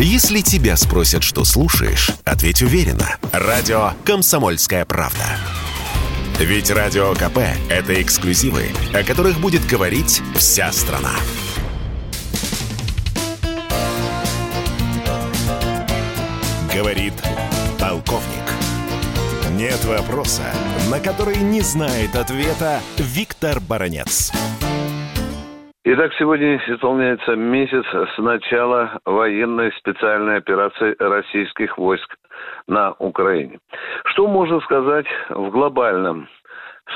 Если тебя спросят, что слушаешь, ответь уверенно. Радио «Комсомольская правда». Ведь Радио КП – это эксклюзивы, о которых будет говорить вся страна. Говорит полковник. Нет вопроса, на который не знает ответа Виктор Баранец. Итак, сегодня исполняется месяц с начала военной специальной операции российских войск на Украине. Что можно сказать в глобальном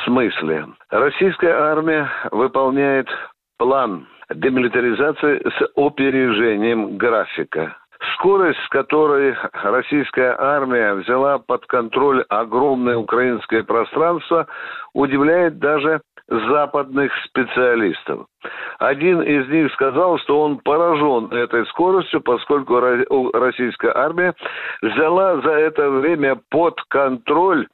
смысле? Российская армия выполняет план демилитаризации с опережением графика. Скорость, с которой российская армия взяла под контроль огромное украинское пространство, удивляет даже западных специалистов. Один из них сказал, что он поражен этой скоростью, поскольку российская армия взяла за это время под контроль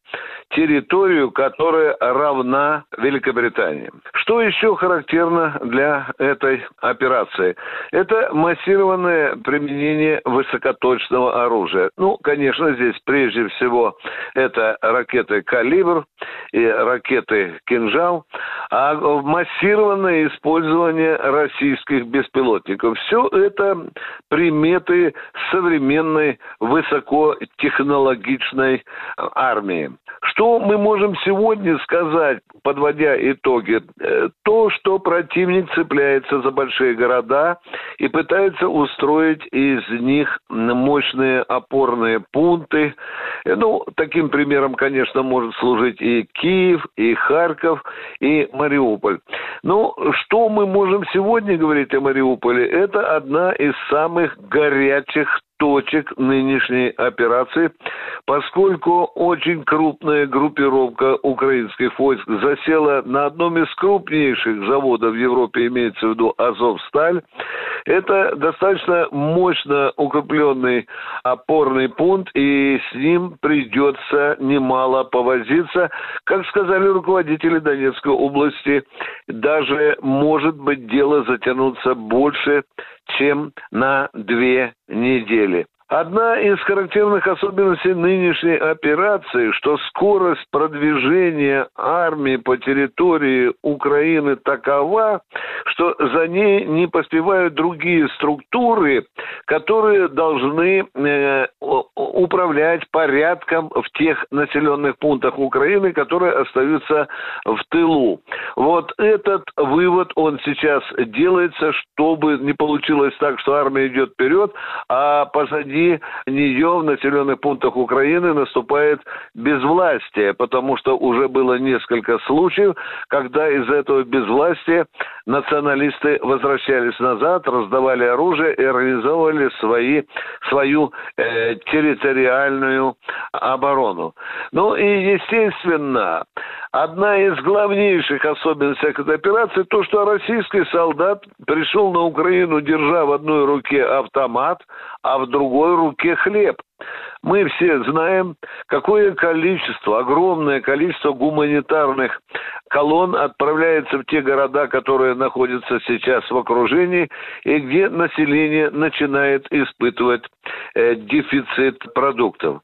территорию, которая равна Великобритании. Что еще характерно для этой операции? Это массированное применение высокоточного оружия. Ну, конечно, здесь прежде всего это ракеты «Калибр» и ракеты «Кинжал», а массированное использование использования российских беспилотников. Все это приметы современной высокотехнологичной армии. Что мы можем сегодня сказать, подводя итоги? Э, то, что противник цепляется за большие города и пытается устроить из них мощные опорные пункты. Э, ну, таким примером, конечно, может служить и Киев, и Харьков, и Мариуполь. Ну, что мы можем сегодня говорить о Мариуполе? Это одна из самых горячих точек нынешней операции, поскольку очень крупная группировка украинских войск засела на одном из крупнейших заводов в Европе, имеется в виду Азовсталь. Это достаточно мощно укрепленный опорный пункт, и с ним придется немало повозиться. Как сказали руководители Донецкой области, даже может быть дело затянуться больше, чем на две недели. Одна из характерных особенностей нынешней операции, что скорость продвижения армии по территории Украины такова, что за ней не поспевают другие структуры, которые должны э, управлять порядком в тех населенных пунктах Украины, которые остаются в тылу. Вот этот вывод он сейчас делается, чтобы не получилось так, что армия идет вперед, а позади позади нее в населенных пунктах Украины наступает безвластие, потому что уже было несколько случаев, когда из этого безвластия националисты возвращались назад, раздавали оружие и организовывали свои, свою э, территориальную оборону. Ну и, естественно, одна из главнейших особенностей этой операции то, что российский солдат пришел на Украину, держа в одной руке автомат, а в другой руке хлеб. Мы все знаем, какое количество, огромное количество гуманитарных колонн отправляется в те города, которые находятся сейчас в окружении, и где население начинает испытывать э, дефицит продуктов.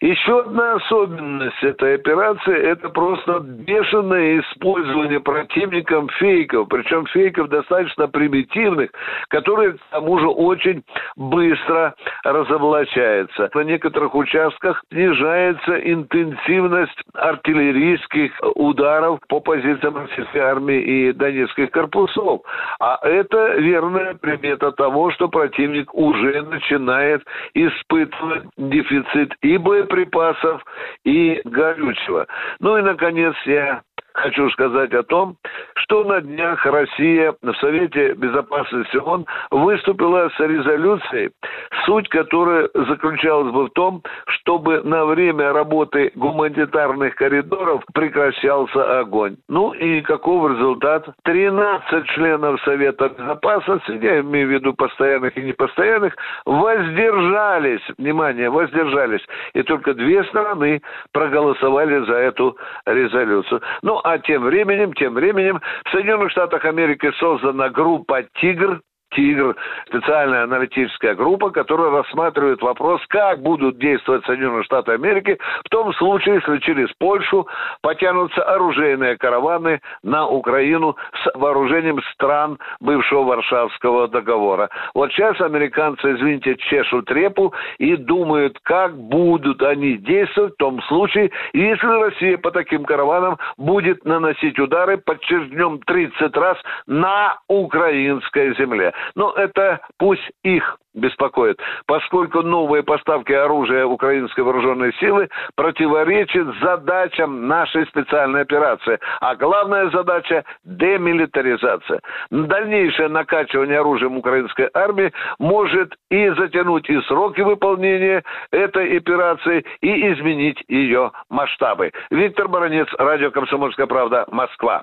Еще одна особенность этой операции – это просто бешеное использование противником фейков, причем фейков достаточно примитивных, которые, к тому же, очень быстро разоблачаются на некоторых участках снижается интенсивность артиллерийских ударов по позициям российской армии и донецких корпусов. А это верная примета того, что противник уже начинает испытывать дефицит и боеприпасов, и горючего. Ну и, наконец, я хочу сказать о том, что на днях Россия в Совете Безопасности ООН выступила с резолюцией, суть которой заключалась бы в том, чтобы на время работы гуманитарных коридоров прекращался огонь. Ну и каков результат? 13 членов Совета Безопасности, я имею в виду постоянных и непостоянных, воздержались, внимание, воздержались. И только две страны проголосовали за эту резолюцию. Ну, а тем временем, тем временем в Соединенных Штатах Америки создана группа «Тигр», «Тигр», специальная аналитическая группа, которая рассматривает вопрос, как будут действовать Соединенные Штаты Америки в том случае, если через Польшу потянутся оружейные караваны на Украину с вооружением стран бывшего Варшавского договора. Вот сейчас американцы, извините, чешут репу и думают, как будут они действовать в том случае, если Россия по таким караванам будет наносить удары, подчеркнем, 30 раз на украинской земле. Но это пусть их беспокоит, поскольку новые поставки оружия украинской вооруженной силы противоречат задачам нашей специальной операции. А главная задача – демилитаризация. Дальнейшее накачивание оружием украинской армии может и затянуть и сроки выполнения этой операции, и изменить ее масштабы. Виктор Баранец, Радио «Комсомольская правда», Москва.